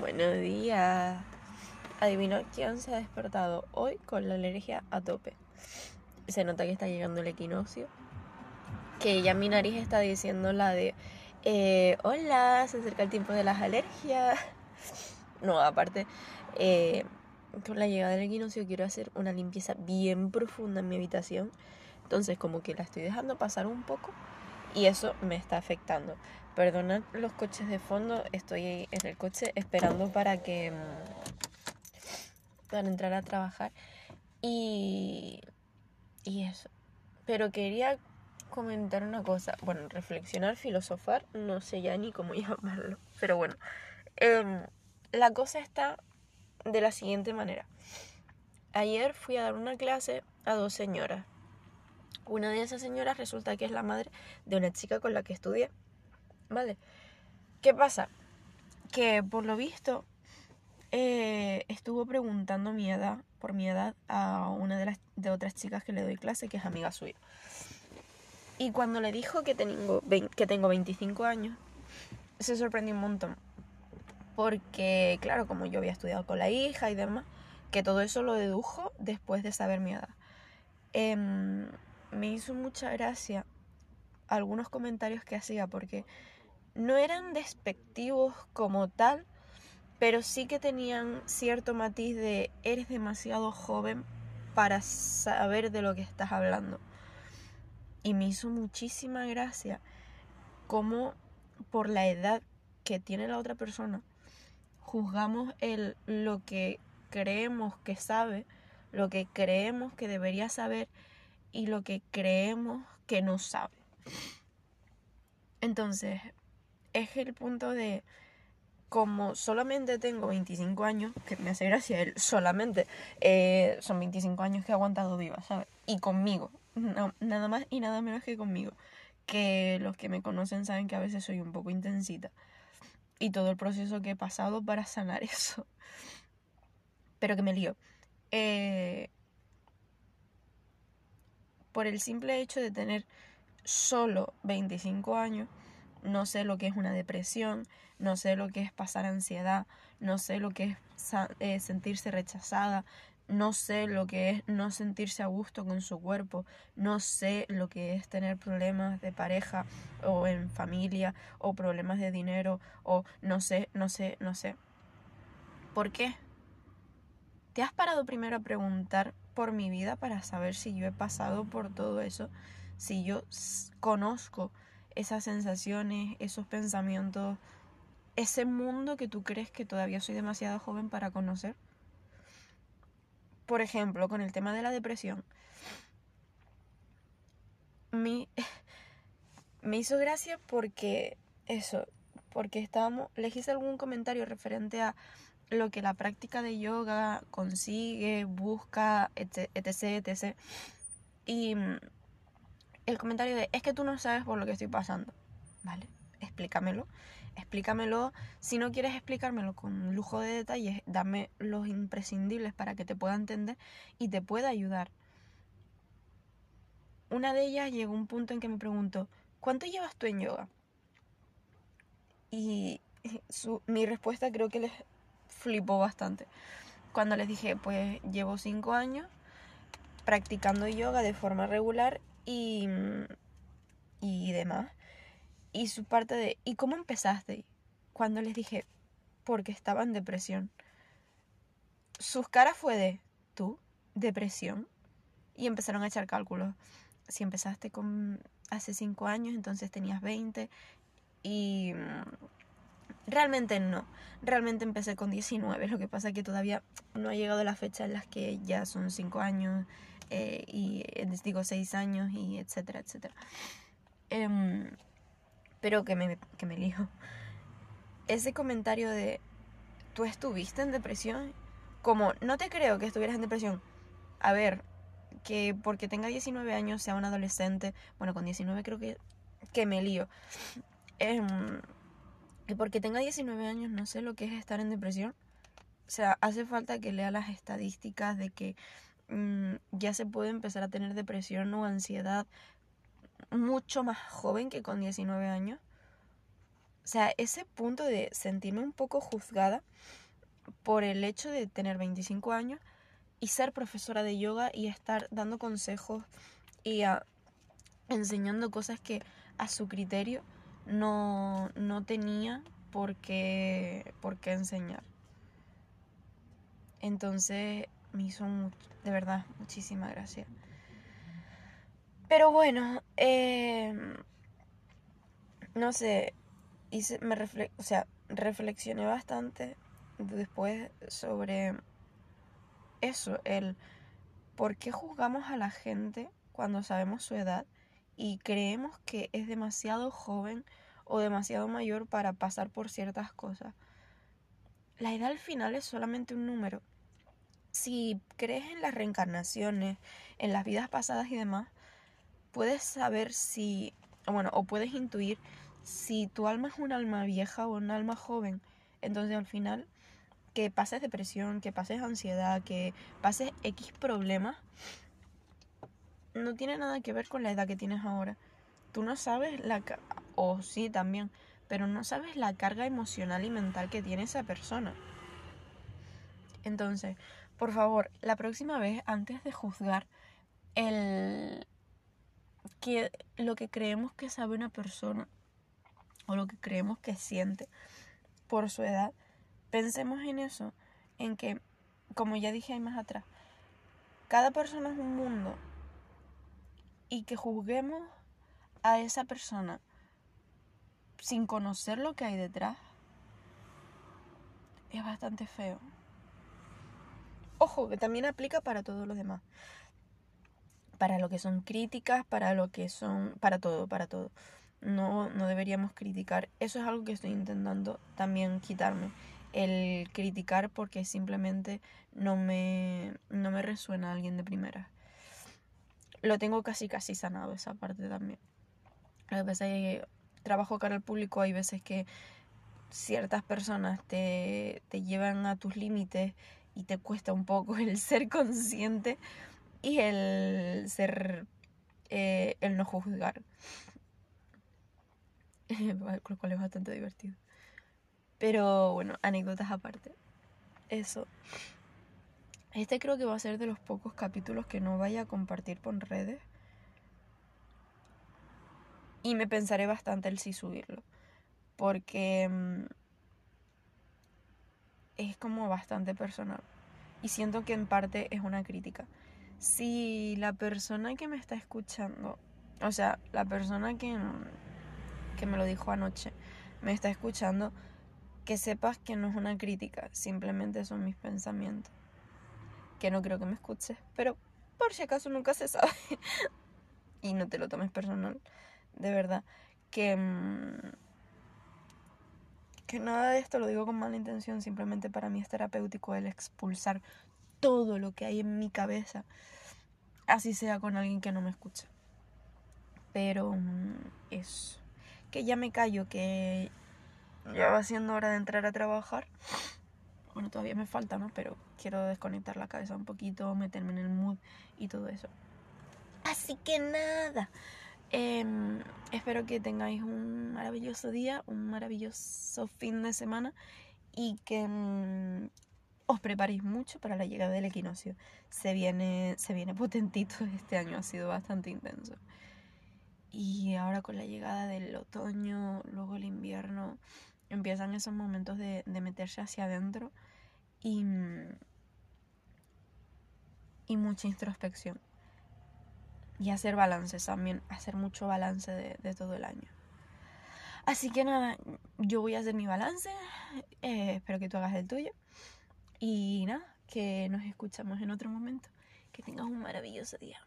Buenos días. Adivino quién se ha despertado hoy con la alergia a tope. Se nota que está llegando el equinoccio. Que ya mi nariz está diciendo la de, eh, hola, se acerca el tiempo de las alergias. No, aparte, eh, con la llegada del equinoccio quiero hacer una limpieza bien profunda en mi habitación. Entonces como que la estoy dejando pasar un poco y eso me está afectando. Perdonad los coches de fondo, estoy en el coche esperando para que mm, para entrar a trabajar y y eso. Pero quería comentar una cosa, bueno, reflexionar, filosofar, no sé ya ni cómo llamarlo, pero bueno, em, la cosa está de la siguiente manera. Ayer fui a dar una clase a dos señoras una de esas señoras resulta que es la madre de una chica con la que estudié. ¿Vale? ¿Qué pasa? Que por lo visto eh, estuvo preguntando mi edad, por mi edad, a una de las de otras chicas que le doy clase, que es amiga suya. Y cuando le dijo que tengo, que tengo 25 años, se sorprendió un montón. Porque, claro, como yo había estudiado con la hija y demás, que todo eso lo dedujo después de saber mi edad. Eh, me hizo mucha gracia algunos comentarios que hacía porque no eran despectivos como tal, pero sí que tenían cierto matiz de eres demasiado joven para saber de lo que estás hablando. Y me hizo muchísima gracia cómo por la edad que tiene la otra persona juzgamos el, lo que creemos que sabe, lo que creemos que debería saber y lo que creemos que no sabe. Entonces, es el punto de como solamente tengo 25 años, que me hace gracia él, solamente eh, son 25 años que he aguantado viva, ¿sabes? Y conmigo, nada más y nada menos que conmigo. Que los que me conocen saben que a veces soy un poco intensita. Y todo el proceso que he pasado para sanar eso. Pero que me lío. Eh, por el simple hecho de tener solo 25 años, no sé lo que es una depresión, no sé lo que es pasar ansiedad, no sé lo que es eh, sentirse rechazada, no sé lo que es no sentirse a gusto con su cuerpo, no sé lo que es tener problemas de pareja o en familia o problemas de dinero o no sé, no sé, no sé. ¿Por qué? ¿Te has parado primero a preguntar por mi vida para saber si yo he pasado por todo eso, si yo conozco esas sensaciones, esos pensamientos, ese mundo que tú crees que todavía soy demasiado joven para conocer. Por ejemplo, con el tema de la depresión. Me, me hizo gracia porque eso, porque estábamos, hice algún comentario referente a lo que la práctica de yoga consigue, busca, etc, etc. Y mm, el comentario de, es que tú no sabes por lo que estoy pasando. ¿Vale? Explícamelo. Explícamelo. Si no quieres explicármelo con lujo de detalles, dame los imprescindibles para que te pueda entender y te pueda ayudar. Una de ellas llegó a un punto en que me preguntó, ¿cuánto llevas tú en yoga? Y su, mi respuesta creo que les flipó bastante. Cuando les dije, pues llevo cinco años practicando yoga de forma regular y, y demás. Y su parte de, ¿y cómo empezaste? Cuando les dije, porque estaba en depresión. Sus caras fue de, ¿tú? ¿Depresión? Y empezaron a echar cálculos. Si empezaste con hace cinco años, entonces tenías 20. Y Realmente no. Realmente empecé con 19. Lo que pasa es que todavía no ha llegado la fecha en las que ya son 5 años eh, y les digo 6 años y etcétera, etcétera. Em, pero que me, que me lijo. Ese comentario de, ¿tú estuviste en depresión? Como, no te creo que estuvieras en depresión. A ver, que porque tenga 19 años sea un adolescente, bueno, con 19 creo que, que me lío. Eh, y porque tenga 19 años no sé lo que es estar en depresión. O sea, hace falta que lea las estadísticas de que mm, ya se puede empezar a tener depresión o ansiedad mucho más joven que con 19 años. O sea, ese punto de sentirme un poco juzgada por el hecho de tener 25 años y ser profesora de yoga y estar dando consejos y enseñando cosas que a su criterio no, no tenía por qué, por qué enseñar. Entonces me hizo de verdad muchísima gracia. Pero bueno, em, no sé, hice, me o sea, reflexioné bastante después sobre eso, el por qué juzgamos a la gente cuando sabemos su edad y creemos que es demasiado joven o demasiado mayor para pasar por ciertas cosas. La edad al final es solamente un número. Si crees en las reencarnaciones, en las vidas pasadas y demás, puedes saber si, bueno, o puedes intuir si tu alma es un alma vieja o un alma joven. Entonces al final, que pases depresión, que pases ansiedad, que pases X problemas, no tiene nada que ver con la edad que tienes ahora. Tú no sabes la... o sí también, pero no sabes la carga emocional y mental que tiene esa persona. Entonces, por favor, la próxima vez, antes de juzgar el que lo que creemos que sabe una persona o lo que creemos que siente por su edad, pensemos en eso, en que, como ya dije ahí más atrás, cada persona es un mundo y que juzguemos a esa persona sin conocer lo que hay detrás es bastante feo. Ojo, que también aplica para todos los demás. Para lo que son críticas, para lo que son. para todo, para todo. No, no deberíamos criticar. Eso es algo que estoy intentando también quitarme. El criticar porque simplemente no me, no me resuena a alguien de primera. Lo tengo casi casi sanado esa parte también. A veces que trabajo cara al público, hay veces que ciertas personas te, te llevan a tus límites y te cuesta un poco el ser consciente y el ser, eh, el no juzgar. Lo cual es bastante divertido. Pero bueno, anécdotas aparte. Eso. Este creo que va a ser de los pocos capítulos que no vaya a compartir por redes. Y me pensaré bastante el sí subirlo. Porque mm, es como bastante personal. Y siento que en parte es una crítica. Si la persona que me está escuchando, o sea, la persona que, que me lo dijo anoche, me está escuchando, que sepas que no es una crítica, simplemente son mis pensamientos. Que no creo que me escuches, pero por si acaso nunca se sabe. y no te lo tomes personal, de verdad. Que... Mm, que nada de esto lo digo con mala intención, simplemente para mí es terapéutico el expulsar todo lo que hay en mi cabeza, así sea con alguien que no me escucha. Pero mm, eso, que ya me callo, que ya va siendo hora de entrar a trabajar. Todavía me falta, ¿no? Pero quiero desconectar la cabeza un poquito, meterme en el mood y todo eso. Así que nada. Em, espero que tengáis un maravilloso día, un maravilloso fin de semana y que mm, os preparéis mucho para la llegada del equinoccio. Se viene, se viene potentito este año, ha sido bastante intenso. Y ahora con la llegada del otoño, luego el invierno, empiezan esos momentos de, de meterse hacia adentro y, y mucha introspección y hacer balances también, hacer mucho balance de, todo el año. Así que nada, yo voy a hacer mi balance, eh, espero que tú hagas el tuyo y nada, que nos escuchamos en otro momento. Que tengas un maravilloso día.